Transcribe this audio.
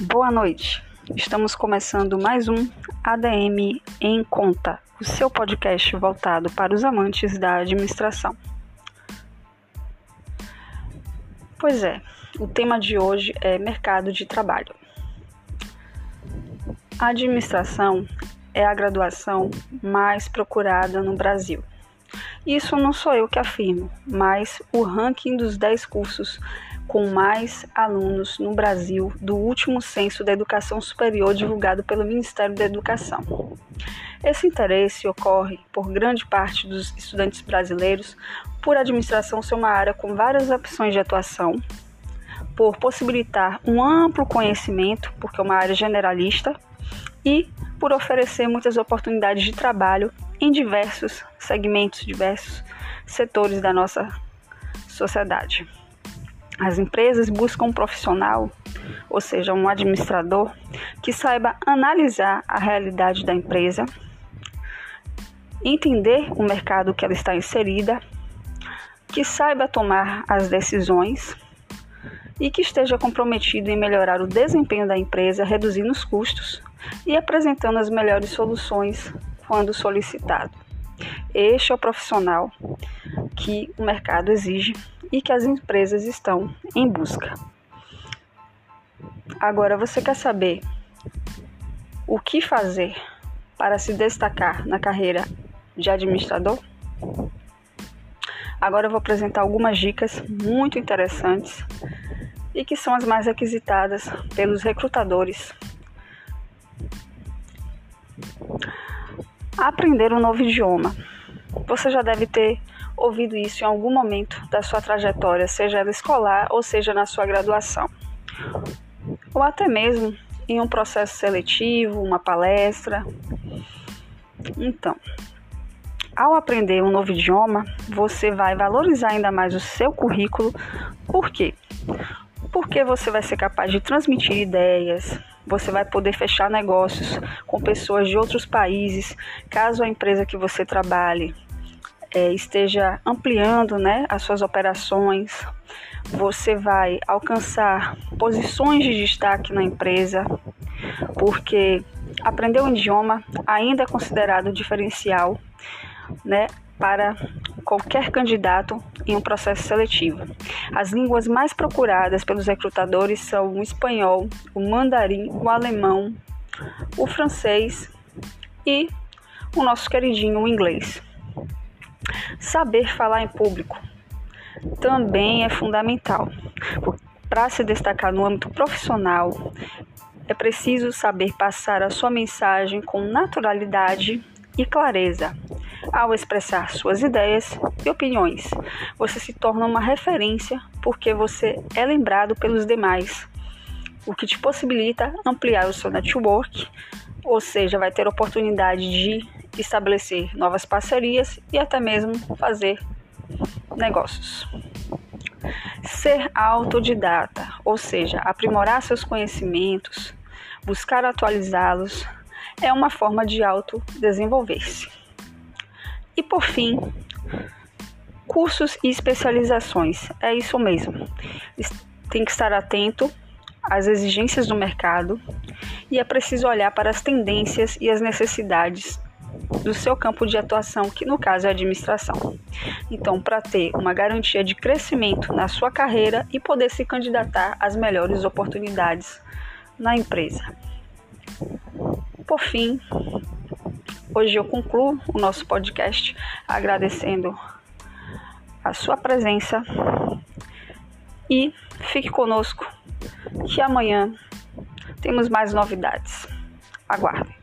Boa noite. Estamos começando mais um ADM em Conta, o seu podcast voltado para os amantes da administração. Pois é, o tema de hoje é mercado de trabalho. A administração é a graduação mais procurada no Brasil. Isso não sou eu que afirmo, mas o ranking dos 10 cursos com mais alunos no Brasil do último censo da educação superior divulgado pelo Ministério da Educação. Esse interesse ocorre por grande parte dos estudantes brasileiros por administração ser uma área com várias opções de atuação, por possibilitar um amplo conhecimento, porque é uma área generalista, e por oferecer muitas oportunidades de trabalho em diversos segmentos, diversos setores da nossa sociedade. As empresas buscam um profissional, ou seja, um administrador, que saiba analisar a realidade da empresa, entender o mercado que ela está inserida, que saiba tomar as decisões e que esteja comprometido em melhorar o desempenho da empresa, reduzindo os custos e apresentando as melhores soluções quando solicitado. Este é o profissional que o mercado exige e que as empresas estão em busca. Agora, você quer saber o que fazer para se destacar na carreira de administrador? Agora eu vou apresentar algumas dicas muito interessantes e que são as mais requisitadas pelos recrutadores. Aprender um novo idioma. Você já deve ter ouvido isso em algum momento da sua trajetória, seja ela escolar ou seja na sua graduação, ou até mesmo em um processo seletivo, uma palestra. Então, ao aprender um novo idioma, você vai valorizar ainda mais o seu currículo. Por quê? Porque você vai ser capaz de transmitir ideias, você vai poder fechar negócios com pessoas de outros países, caso a empresa que você trabalhe é, esteja ampliando né, as suas operações, você vai alcançar posições de destaque na empresa, porque aprender um idioma ainda é considerado diferencial né, para qualquer candidato em um processo seletivo. As línguas mais procuradas pelos recrutadores são o espanhol, o mandarim, o alemão, o francês e o nosso queridinho o inglês. Saber falar em público também é fundamental. Para se destacar no âmbito profissional, é preciso saber passar a sua mensagem com naturalidade e clareza. Ao expressar suas ideias e opiniões, você se torna uma referência porque você é lembrado pelos demais, o que te possibilita ampliar o seu network, ou seja, vai ter oportunidade de estabelecer novas parcerias e até mesmo fazer negócios. Ser autodidata, ou seja, aprimorar seus conhecimentos, buscar atualizá-los, é uma forma de autodesenvolver-se. E por fim, cursos e especializações. É isso mesmo. Tem que estar atento às exigências do mercado e é preciso olhar para as tendências e as necessidades do seu campo de atuação, que no caso é a administração. Então, para ter uma garantia de crescimento na sua carreira e poder se candidatar às melhores oportunidades na empresa. Por fim, hoje eu concluo o nosso podcast agradecendo a sua presença e fique conosco que amanhã temos mais novidades. Aguardem.